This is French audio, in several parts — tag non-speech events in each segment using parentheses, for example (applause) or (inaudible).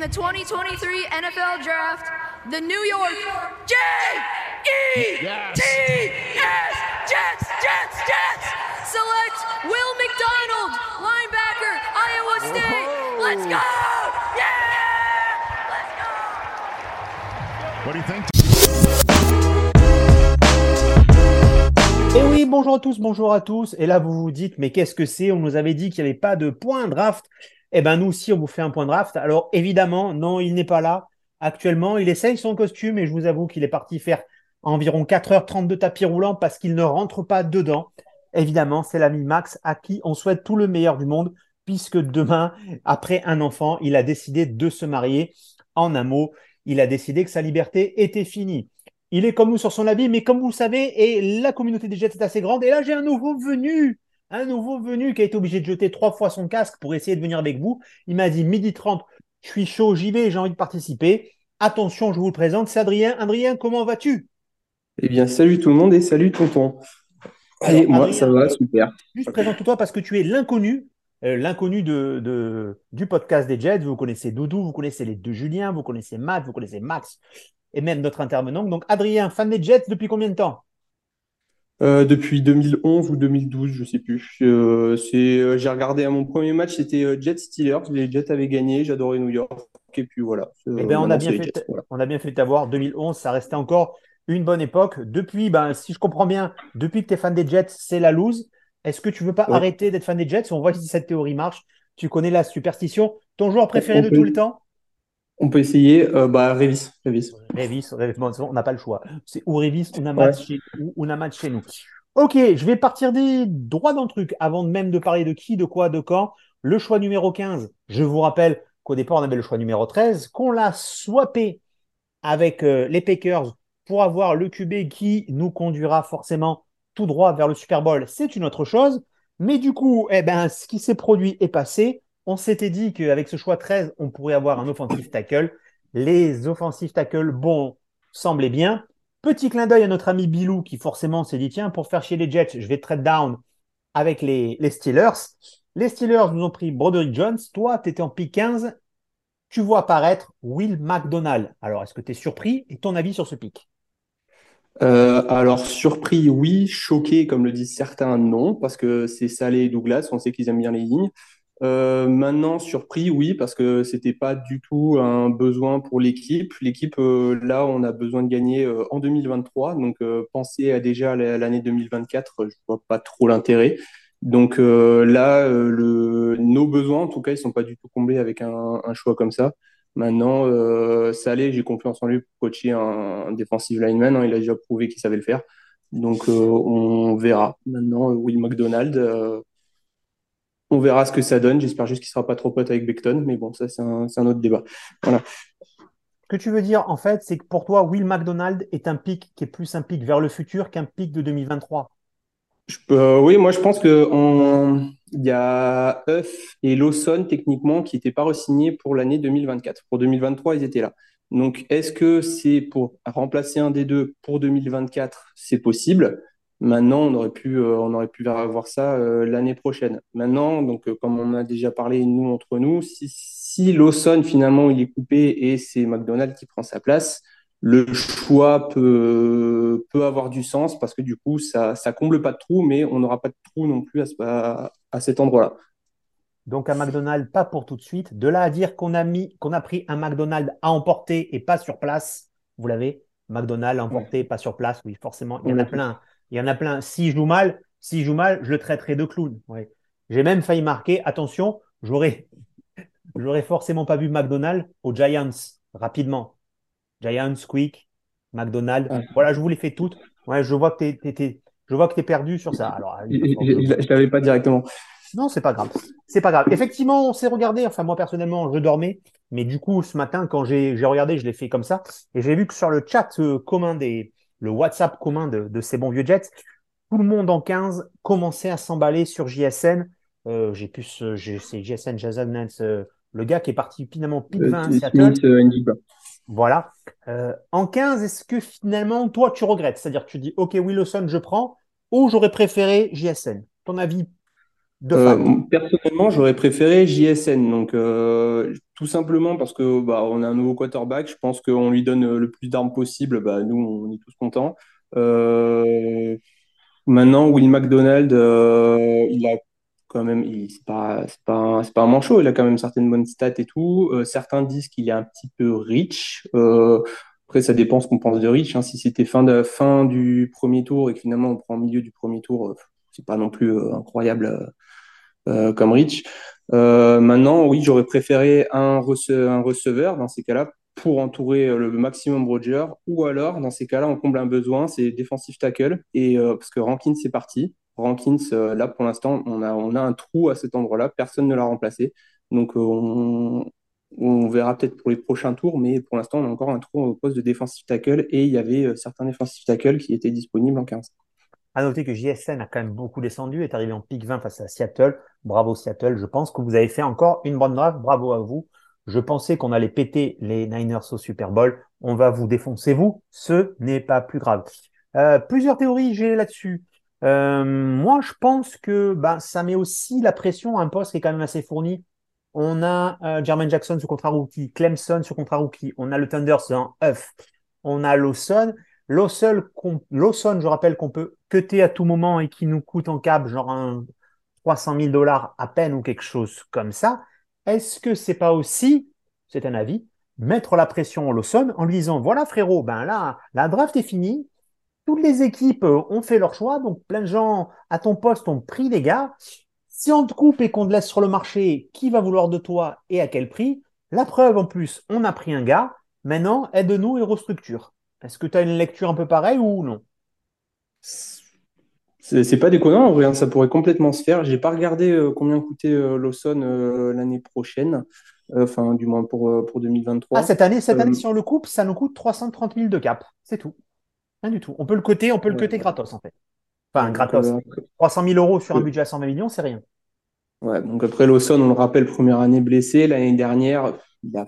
in the 2023 NFL Draft, the New York J E T S Jets, Jets, Jets select Will McDonald, linebacker, Iowa State. Let's go! Yeah! Let's go! What do you think? Et oui, bonjour à tous, bonjour à tous. Et là, vous vous dites, mais qu'est-ce que c'est? On nous avait dit qu'il n'y avait pas de point draft. Eh bien, nous aussi, on vous fait un point draft. Alors, évidemment, non, il n'est pas là. Actuellement, il essaye son costume et je vous avoue qu'il est parti faire environ 4h30 de tapis roulant parce qu'il ne rentre pas dedans. Évidemment, c'est l'ami Max à qui on souhaite tout le meilleur du monde puisque demain, après un enfant, il a décidé de se marier. En un mot, il a décidé que sa liberté était finie. Il est comme nous sur son avis, mais comme vous le savez, et la communauté des Jets est assez grande. Et là, j'ai un nouveau venu, un nouveau venu qui a été obligé de jeter trois fois son casque pour essayer de venir avec vous. Il m'a dit midi 30, je suis chaud, j'y vais, j'ai envie de participer. Attention, je vous le présente, c'est Adrien. Adrien, comment vas-tu? Eh bien, salut tout le monde et salut tonton. Et moi, Adrien, ça va, super. Juste présente-toi parce que tu es l'inconnu, euh, l'inconnu de, de- du podcast des Jets. Vous connaissez Doudou, vous connaissez les deux Julien, vous connaissez Matt, vous connaissez Max et même notre intervenant. Donc, Adrien, fan des Jets depuis combien de temps? Euh, depuis 2011 ou 2012, je sais plus. Euh, c'est, euh, j'ai regardé à mon premier match, c'était Jets Steelers. Les Jets avaient gagné, j'adorais New York. Et puis voilà. Eh ben, on a bien fait, Jets, voilà. on a bien fait t'avoir. 2011, ça restait encore une bonne époque. Depuis, ben, si je comprends bien, depuis que tu es fan des Jets, c'est la lose. Est-ce que tu veux pas Ouais. arrêter d'être fan des Jets? On voit si cette théorie marche. Tu connais la superstition. Ton joueur préféré On de peut- tout le temps? On peut essayer. Euh, bah, Revis. Revis. Révis, Révis, bon, on n'a pas le choix. C'est ou Révis ou Namat chez, ou, ou Namat chez nous. Ok, je vais partir des droits dans le truc avant même de parler de qui, de quoi, de quand. Le choix numéro 15, je vous rappelle qu'au départ, on avait le choix numéro 13, qu'on l'a swappé avec euh, les Packers pour avoir le QB qui nous conduira forcément tout droit vers le Super Bowl. C'est une autre chose. Mais du coup, eh ben, ce qui s'est produit est passé. On s'était dit qu'avec ce choix 13, on pourrait avoir un offensive tackle. Les offensive tackles, bon, semblaient bien. Petit clin d'œil à notre ami Bilou qui forcément s'est dit tiens, pour faire chier les Jets, je vais trade down avec les, Steelers. Les Steelers nous ont pris Broderick Jones. Toi, tu étais en pick 15. Tu vois apparaître Will McDonald. Alors, est-ce que tu es surpris et ton avis sur ce pick? Euh, alors, surpris, oui. Choqué, comme le disent certains, non. Parce que c'est Salé et Douglas. On sait qu'ils aiment bien les lignes. Euh, maintenant, surpris, oui, parce que c'était pas du tout un besoin pour l'équipe. L'équipe, euh, là, on a besoin de gagner euh, en 2023. Donc, penser à déjà la- l'année 2024, euh, je vois pas trop l'intérêt. Donc là, nos besoins, en tout cas, ils sont pas du tout comblés avec un, choix comme ça. Maintenant, Salé, j'ai confiance en lui pour coacher un, un defensive lineman. hein. il a déjà prouvé qu'il savait le faire. Donc, on verra. Maintenant, Will McDonald, on verra ce que ça donne. J'espère juste qu'il sera pas trop pote avec Beckton, mais bon, ça, c'est un, autre débat. Voilà. Ce que tu veux dire, en fait, c'est que pour toi, Will McDonald est un pick qui est plus un pick vers le futur qu'un pick de 2023. Je peux- euh, oui, moi, je pense que en- il y a Huff et Lawson, techniquement, qui n'étaient pas re-signés pour l'année 2024. Pour 2023, ils étaient là. Donc, est-ce que c'est pour remplacer un des deux pour 2024? C'est possible. Maintenant, on aurait pu, euh, on aurait pu avoir ça euh, l'année prochaine. Maintenant, donc, euh, comme on a déjà parlé, nous, entre nous, si, si Lawson, finalement, il est coupé et c'est McDonald qui prend sa place, le choix peut, peut avoir du sens parce que du coup, ça, ça comble pas de trou, mais on n'aura pas de trou non plus à, ce- à, à cet endroit-là. Donc, un McDonald, pas pour tout de suite. De là à dire qu'on a mis, qu'on a pris un McDonald à emporter et pas sur place, vous l'avez McDonald à emporter, pas sur place. Oui, forcément, il y en a Ouais. plein. Il y en a plein. S'il joue mal, s'il joue mal, je le traiterai de clown. J'ai même failli marquer, attention, j'aurais, (laughs) j'aurais forcément pas vu McDonald aux Giants rapidement. Giants, Quick, McDonald. Ouais. Voilà, je vous les fais toutes. Ouais, je vois que t'es, t'es- t'es- je vois que t'es perdu sur ça. Alors, Je ne l'avais pas directement. non, c'est pas grave. C'est pas grave. Effectivement, on s'est regardé. Enfin, moi, personnellement, je dormais. Mais du coup, ce matin, quand j'ai j'ai regardé, je l'ai fait comme ça. Et j'ai vu que sur le chat euh, commun des, le WhatsApp commun de, de ces bons vieux Jets, tout le monde en 15 commençait à s'emballer sur JSN. Euh, j'ai pu, ce- c'est JSN, Jason Nance, euh, le gars qui est parti finalement pick 20 à Euh, Seattle. Voilà. Euh, en 15, est-ce que finalement, toi, tu regrettes? C'est-à-dire tu dis, OK, Wilson, je prends, ou j'aurais préféré JSN? Ton avis de Euh, personnellement, j'aurais préféré JSN. Donc, euh, tout simplement parce que bah, on a un nouveau quarterback. Je pense qu'on lui donne le plus d'armes possible. Bah, nous, on est tous contents. Euh, maintenant, Will McDonald, euh, il a quand même, c'est pas, pas, un, pas un manchot. Il a quand même certaines bonnes stats et tout. Euh, certains disent qu'il est un petit peu rich. après, ça dépend ce qu'on pense de rich. Hein. Si c'était fin, fin du premier tour et que finalement on prend au milieu du premier tour, c'est pas non plus incroyable comme rich. maintenant, oui, j'aurais préféré un, receveur dans ces cas-là pour entourer euh, le maximum Roger, ou alors, dans ces cas-là, on comble un besoin, c'est défensif tackle, et euh, parce que Rankins c'est parti. Rankins, euh, là, pour l'instant, on a, un trou à cet endroit-là, personne ne l'a remplacé. Donc, on, on verra peut-être pour les prochains tours, mais pour l'instant, on a encore un trou au poste de défensif tackle, et il y avait certains défensifs tackle qui étaient disponibles en 15. Noter que JSN a quand même beaucoup descendu, est arrivé en pick 20 face à Seattle. Bravo Seattle, je pense que vous avez fait encore une bonne draft, bravo à vous. Je pensais qu'on allait péter les Niners au Super Bowl. On va vous défoncer, vous. Ce n'est pas plus grave. Euh, plusieurs théories j'ai là-dessus. Euh, moi, je pense que bah, ça met aussi la pression à un poste qui est quand même assez fourni. On a euh, Jermaine Jackson sur contrat rookie, Clemson sur contrat rookie, on a le Thunder en œuf, on a Lawson. Lawson, je rappelle qu'on peut cutter à tout moment et qui nous coûte en cap genre un 300 000 dollars à peine ou quelque chose comme ça. Est-ce que c'est pas aussi, c'est un avis, mettre la pression au Lawson en lui disant voilà frérot, ben là, la draft est finie, toutes les équipes euh, ont fait leur choix, donc plein de gens à ton poste ont pris des gars. Si on te coupe et qu'on te laisse sur le marché, qui va vouloir de toi et à quel prix? La preuve en plus, on a pris un gars, maintenant aide-nous et restructure. Est-ce que tu as une lecture un peu pareille ou non? C'est pas déconnant, rien, ça pourrait complètement se faire. J'ai pas regardé euh, combien coûtait euh, Lawson euh, l'année prochaine, enfin du moins pour, pour 2023. Ah, cette année, cette année, si on le coupe, ça nous coûte 330 000 de cap, c'est tout. Rien du tout. On peut le coter, on peut le coter gratos en fait. Enfin, gratos. 300 000 euros sur un budget à 120 millions, c'est rien. Ouais, donc après Lawson, on le rappelle, première année blessé. L'année dernière, il a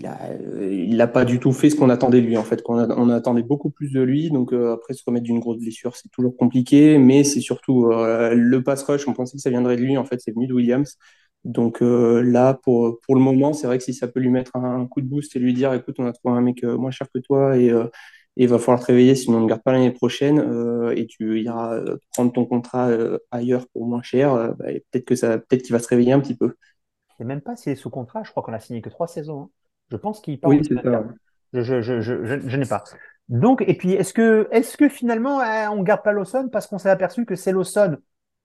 il n'a pas du tout fait ce qu'on attendait de lui en fait. On, attendait beaucoup plus de lui. Donc euh, après se remettre d'une grosse blessure, c'est toujours compliqué. Mais c'est surtout euh, le pass rush. On pensait que ça viendrait de lui. En fait, c'est venu de Williams. Donc euh, là, pour, le moment, c'est vrai que si ça peut lui mettre un, coup de boost et lui dire, écoute, on a trouvé un mec moins cher que toi et il va falloir te réveiller, sinon on ne garde pas l'année prochaine et tu iras prendre ton contrat ailleurs pour moins cher. Bah, peut-être que ça, peut-être qu'il va se réveiller un petit peu. C'est même pas s'il est sous contrat. Je crois qu'on a signé que trois saisons. Hein. Je pense qu'il parle. Oui, c'est ça. Je, je, je, je, n'ai pas. Donc, et puis, est-ce que, finalement, hein, on garde pas Lawson parce qu'on s'est aperçu que c'est Lawson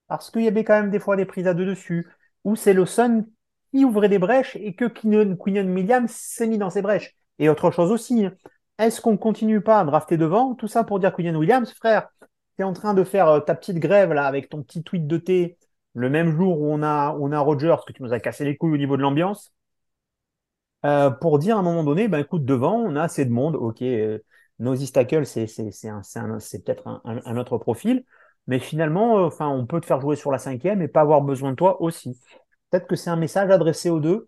parce qu'il y avait quand même des fois des prises à deux dessus, ou c'est Lawson qui ouvrait des brèches et que Quinion Williams s'est mis dans ces brèches. Et autre chose aussi, hein. est-ce qu'on continue pas à drafter devant? Tout ça pour dire Quinion Williams, frère, tu es en train de faire euh, ta petite grève là avec ton petit tweet de thé le même jour où on a, on a Rogers, que tu nous as cassé les couilles au niveau de l'ambiance. Euh, pour dire à un moment donné, ben écoute, devant, on a assez de monde. Ok, euh, Nosy Tackle, c'est peut-être un, un, autre profil, mais finalement, euh, on peut te faire jouer sur la cinquième et pas avoir besoin de toi aussi. Peut-être que c'est un message adressé aux deux.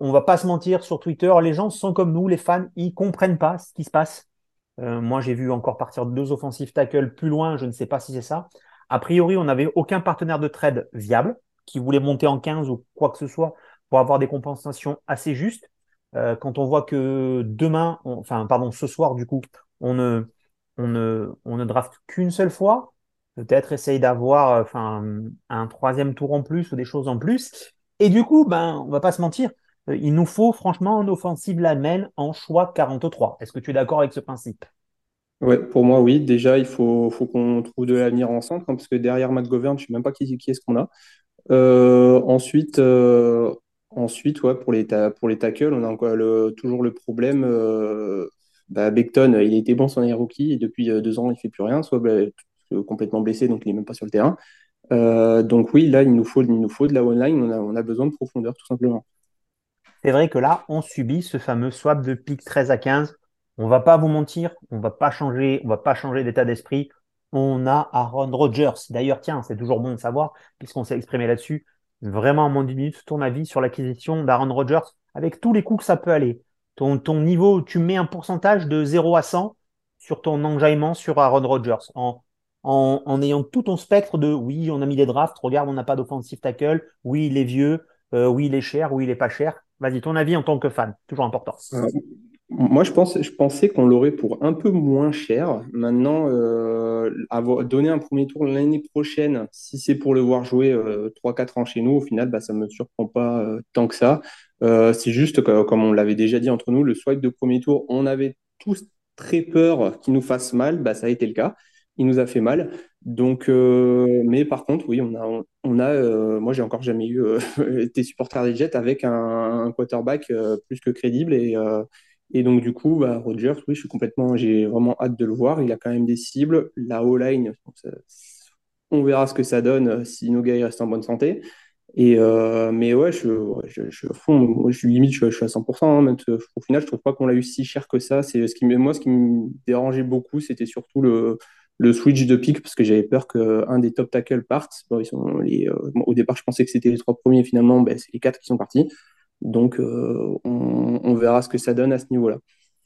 On va pas se mentir sur Twitter, les gens sont comme nous, les fans, ils comprennent pas ce qui se passe. Euh, moi, j'ai vu encore partir deux offensives tackle plus loin, je ne sais pas si c'est ça. A priori, on n'avait aucun partenaire de trade viable qui voulait monter en 15 ou quoi que ce soit pour avoir des compensations assez justes. Euh, quand on voit que demain, enfin, pardon, ce soir, du coup, on ne, on ne, on ne draft qu'une seule fois, peut-être essaye d'avoir euh, enfin, un troisième tour en plus ou des choses en plus. Et du coup, ben, on va pas se mentir, euh, il nous faut franchement un offensive lineman en choix 43. Est-ce que tu es d'accord avec ce principe? Ouais, pour moi, oui. Déjà, il faut, faut qu'on trouve de l'avenir en centre, hein, parce que derrière Matt Govern, je ne sais même pas qui, qui est-ce qu'on a. ensuite, Ensuite, pour les, tackles, on a encore toujours le problème. Euh, bah, Beckton, il était bon son année rookie et depuis euh, deux ans, il ne fait plus rien, soit bah, complètement blessé, donc il n'est même pas sur le terrain. Euh, donc oui, là, il nous faut, il nous faut de la online, on a, besoin de profondeur, tout simplement. C'est vrai que là, on subit ce fameux swap de pic 13 à 15. On va pas vous mentir, on va va pas changer d'état d'esprit. On a Aaron Rodgers. D'ailleurs, tiens, c'est toujours bon de savoir, puisqu'on s'est exprimé là-dessus vraiment en moins de minutes ton avis sur l'acquisition d'Aaron Rodgers avec tous les coups que ça peut aller. Ton, ton niveau, tu mets un pourcentage de 0 à 100 sur ton enjaillement sur Aaron Rodgers en, en, ayant tout ton spectre de oui, on a mis des drafts, regarde, on n'a pas d'offensive tackle, oui, il est vieux, euh, oui, il est cher, oui, il est pas cher. Vas-y, ton avis en tant que fan, toujours important. Moi, je, pensais qu'on l'aurait pour un peu moins cher. Maintenant, euh, donner un premier tour l'année prochaine, si c'est pour le voir jouer euh, 3-4 ans chez nous, au final, bah, ça ne me surprend pas euh, tant que ça. Euh, c'est juste, comme on l'avait déjà dit entre nous, le swipe de premier tour, on avait tous très peur qu'il nous fasse mal. Bah, ça a été le cas. Il nous a fait mal. Donc, mais par contre, oui, on a, on a moi, j'ai encore jamais eu (laughs) été supporter des Jets avec un, un quarterback plus que crédible et et donc, du coup, bah, oui, je suis complètement, j'ai vraiment hâte de le voir. Il a quand même des cibles. La O-line, on verra ce que ça donne euh, si nos gars restent en bonne santé. Et euh, mais ouais, je, je, je, fond, je suis limite, je, suis à 100%. Hein, au final, je trouve pas qu'on l'a eu si cher que ça. C'est ce qui, moi, ce qui me dérangeait beaucoup, c'était surtout le, le switch de pick parce que j'avais peur qu'un des top tackles parte. Bon, ils sont euh, au départ, je pensais que c'était les trois premiers. Finalement, ben, c'est les quatre qui sont partis. Donc, euh, on, verra ce que ça donne à ce niveau-là.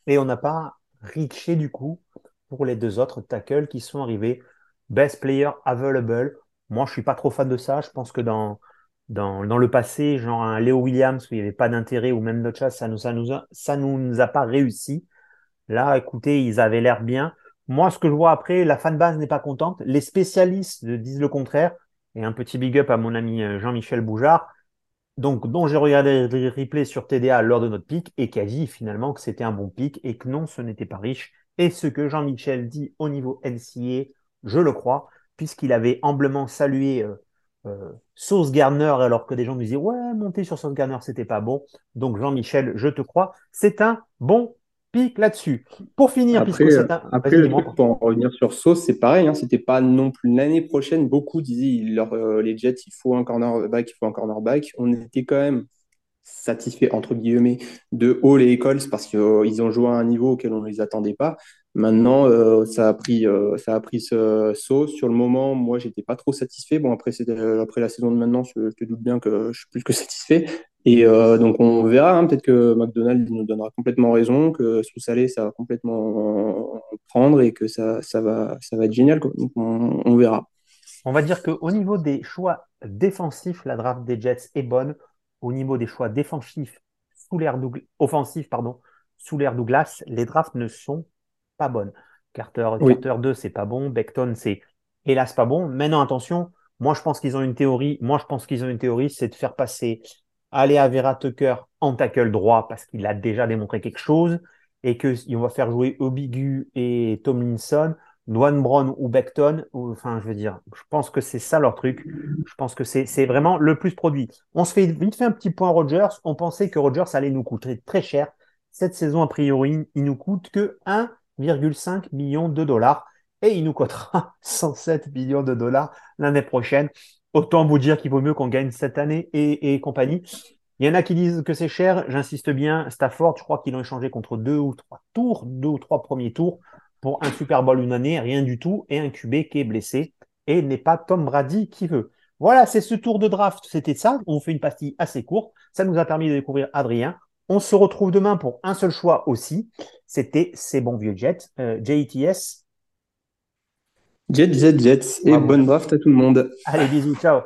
Et on n'a pas reaché du coup pour les deux autres tackles qui sont arrivés. Best player available. Moi, je suis pas trop fan de ça. Je pense que dans, dans, le passé, genre un Léo Williams où il n'y avait pas d'intérêt ou même notre chasse, ça nous, ça nous, ça nous a pas réussi. Là, écoutez, ils avaient l'air bien. Moi, ce que je vois après, la fanbase n'est pas contente. Les spécialistes disent le contraire. Et un petit big up à mon ami euh, Jean-Michel Boujard donc dont j'ai regardé les replays sur TDA lors de notre pic et qui a dit finalement que c'était un bon pic et que non, ce n'était pas riche. Et ce que Jean-Michel dit au niveau NCA, je le crois, puisqu'il avait humblement salué euh, euh, Sauce Garner alors que des gens nous disaient ouais, monter sur Sauce Garner, c'était pas bon. Donc Jean-Michel, je te crois, c'est un bon pique là-dessus. Pour finir, après, puisque un... après le truc, pour en revenir sur Sauce, c'est pareil, hein, c'était pas non plus l'année prochaine. Beaucoup disaient leur, euh, les Jets, il faut un cornerback, il faut un cornerback. On était quand même satisfait entre guillemets de Hall et Eccles parce qu'ils euh, ont joué à un niveau auquel on ne les attendait pas. Maintenant, euh, ça a pris, ça a pris ce saut. Sur le moment, moi, j'étais pas trop satisfait. Bon, après, après la saison de maintenant, je, te doute bien que je suis plus que (laughs) satisfait. Et euh, donc on verra, hein, peut-être que McDonald's nous donnera complètement raison, que sous salé ça va complètement prendre et que ça, ça, va, ça va être génial. Donc on, verra. On va dire qu'au niveau des choix défensifs, la draft des Jets est bonne. Au niveau des choix défensifs, sous l'air offensif, pardon, sous l'air Douglas, les drafts ne sont pas bonnes. Carter, Carter 2, c'est pas bon. Beckton, c'est hélas pas bon. Maintenant, attention, moi je pense qu'ils ont une théorie. Moi je pense qu'ils ont une théorie, c'est de faire passer aller à Vera Tucker en tackle droit parce qu'il a déjà démontré quelque chose et qu'on va faire jouer Obigu et Tomlinson, Dwan Brown ou Beckton. enfin, je veux dire, je pense que c'est ça leur truc. Je pense que c'est vraiment le plus produit. On se fait vite fait un petit point Rogers. On pensait que Rogers allait nous coûter très cher. Cette saison, a priori, il nous coûte que 1,5 million de dollars et il nous coûtera (laughs) 107 millions de dollars l'année prochaine. Autant vous dire qu'il vaut mieux qu'on gagne cette année et, compagnie. Il y en a qui disent que c'est cher. J'insiste bien. Stafford, je crois qu'ils l'ont échangé contre deux ou trois tours, deux ou trois premiers tours pour un Super Bowl une année, rien du tout, et un QB qui est blessé et n'est pas Tom Brady qui veut. Voilà, c'est ce tour de draft. C'était ça. On fait une pastille assez courte. Ça nous a permis de découvrir Adrien. On se retrouve demain pour un seul choix aussi. C'était ces bons vieux Jets, euh, JETS Jet, jet, jet. Et bonne draft à tout le monde. Allez, bisous, ciao.